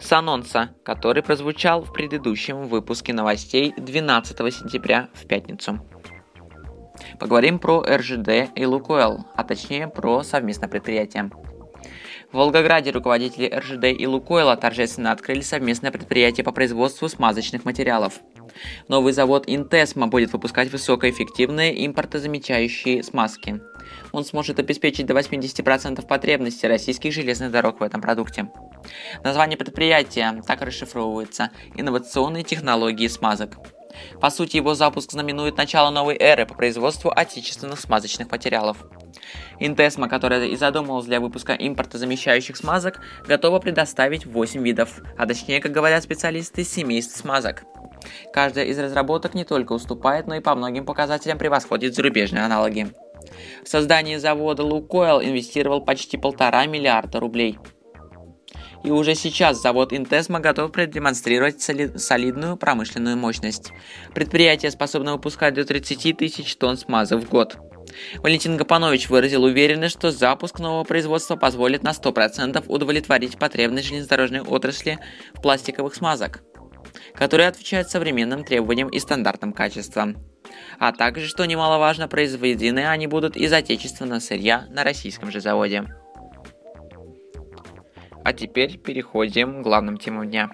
с анонса, который прозвучал в предыдущем выпуске новостей 12 сентября в пятницу. Поговорим про РЖД и Лукойл, а точнее про совместное предприятие. В Волгограде руководители РЖД и Лукойла торжественно открыли совместное предприятие по производству смазочных материалов. Новый завод Интесма будет выпускать высокоэффективные импортозамечающие смазки. Он сможет обеспечить до 80% потребностей российских железных дорог в этом продукте. Название предприятия так расшифровывается «Инновационные технологии смазок». По сути, его запуск знаменует начало новой эры по производству отечественных смазочных материалов. Интесма, которая и задумывалась для выпуска импортозамещающих смазок, готова предоставить 8 видов, а точнее, как говорят специалисты, семейств смазок. Каждая из разработок не только уступает, но и по многим показателям превосходит зарубежные аналоги. В создание завода Лукойл инвестировал почти полтора миллиарда рублей – и уже сейчас завод Интесма готов продемонстрировать соли- солидную промышленную мощность. Предприятие способно выпускать до 30 тысяч тонн смазок в год. Валентин Гапанович выразил уверенность, что запуск нового производства позволит на 100% удовлетворить потребность железнодорожной отрасли в пластиковых смазок, которые отвечают современным требованиям и стандартам качества. А также, что немаловажно, произведены они будут из отечественного сырья на российском же заводе. А теперь переходим к главным темам дня.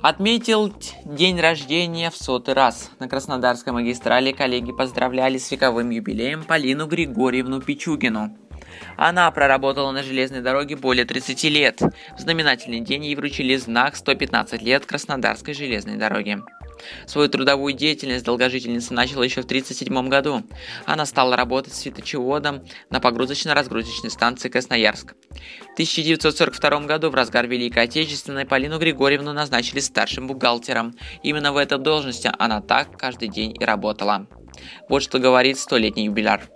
Отметил день рождения в сотый раз. На Краснодарской магистрали коллеги поздравляли с вековым юбилеем Полину Григорьевну Пичугину. Она проработала на железной дороге более 30 лет. В знаменательный день ей вручили знак 115 лет Краснодарской железной дороги. Свою трудовую деятельность долгожительница начала еще в 1937 году. Она стала работать светочеводом на погрузочно-разгрузочной станции Красноярск. В 1942 году, в разгар Великой Отечественной, Полину Григорьевну назначили старшим бухгалтером. Именно в этой должности она так каждый день и работала. Вот что говорит столетний юбиляр.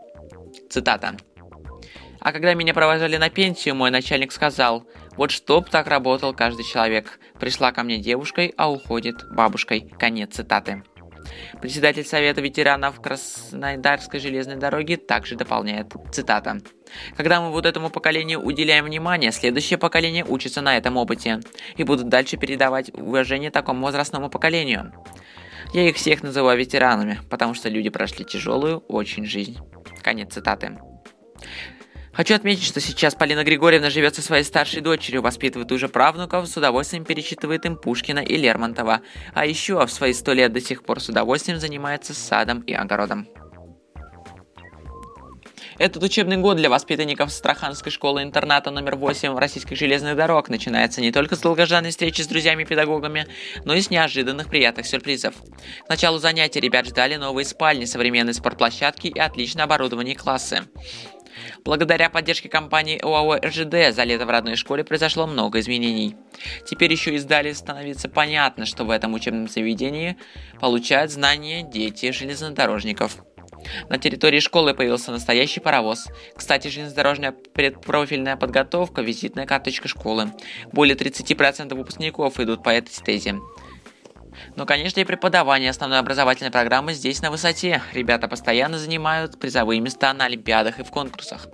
Цитата. А когда меня провожали на пенсию, мой начальник сказал, вот чтоб так работал каждый человек. Пришла ко мне девушкой, а уходит бабушкой. Конец цитаты. Председатель Совета ветеранов Краснодарской железной дороги также дополняет, цитата, «Когда мы вот этому поколению уделяем внимание, следующее поколение учится на этом опыте и будут дальше передавать уважение такому возрастному поколению. Я их всех называю ветеранами, потому что люди прошли тяжелую очень жизнь». Конец цитаты. Хочу отметить, что сейчас Полина Григорьевна живет со своей старшей дочерью, воспитывает уже правнуков, с удовольствием перечитывает им Пушкина и Лермонтова, а еще в свои сто лет до сих пор с удовольствием занимается садом и огородом. Этот учебный год для воспитанников Астраханской школы-интерната номер 8 российских железных дорог начинается не только с долгожданной встречи с друзьями и педагогами, но и с неожиданных приятных сюрпризов. К началу занятий ребят ждали новые спальни, современные спортплощадки и отлично оборудованные классы. Благодаря поддержке компании ОАО РЖД за лето в родной школе произошло много изменений. Теперь еще и сдали становится понятно, что в этом учебном заведении получают знания дети железнодорожников. На территории школы появился настоящий паровоз. Кстати, железнодорожная предпрофильная подготовка – визитная карточка школы. Более 30% выпускников идут по этой стезе. Но, конечно, и преподавание основной образовательной программы здесь на высоте. Ребята постоянно занимают призовые места на олимпиадах и в конкурсах.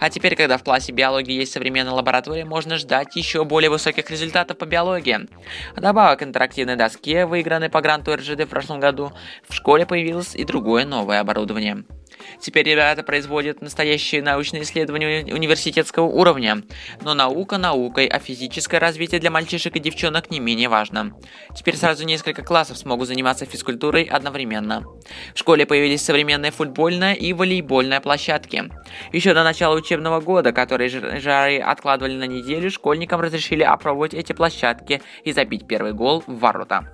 А теперь, когда в классе биологии есть современная лаборатория, можно ждать еще более высоких результатов по биологии. Добавок к интерактивной доске, выигранной по гранту РЖД в прошлом году, в школе появилось и другое новое оборудование. Теперь ребята производят настоящие научные исследования университетского уровня. Но наука наукой, а физическое развитие для мальчишек и девчонок не менее важно. Теперь сразу несколько классов смогут заниматься физкультурой одновременно. В школе появились современная футбольная и волейбольная площадки. Еще до начала учебного года, которые жары откладывали на неделю, школьникам разрешили опробовать эти площадки и забить первый гол в ворота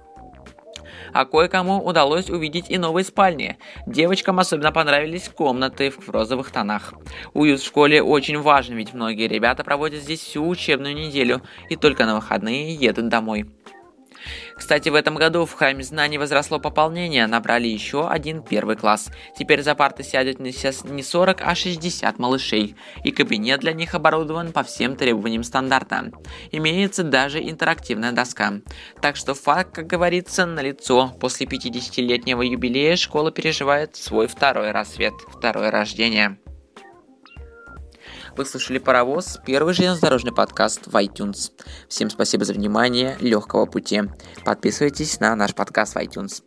а кое-кому удалось увидеть и новые спальни. Девочкам особенно понравились комнаты в розовых тонах. Уют в школе очень важен, ведь многие ребята проводят здесь всю учебную неделю и только на выходные едут домой. Кстати, в этом году в Храме Знаний возросло пополнение, набрали еще один первый класс. Теперь за парты сядет не 40, а 60 малышей, и кабинет для них оборудован по всем требованиям стандарта. Имеется даже интерактивная доска. Так что факт, как говорится, налицо. После 50-летнего юбилея школа переживает свой второй рассвет, второе рождение. Вы слушали «Паровоз», первый железнодорожный подкаст в iTunes. Всем спасибо за внимание, легкого пути. Подписывайтесь на наш подкаст в iTunes.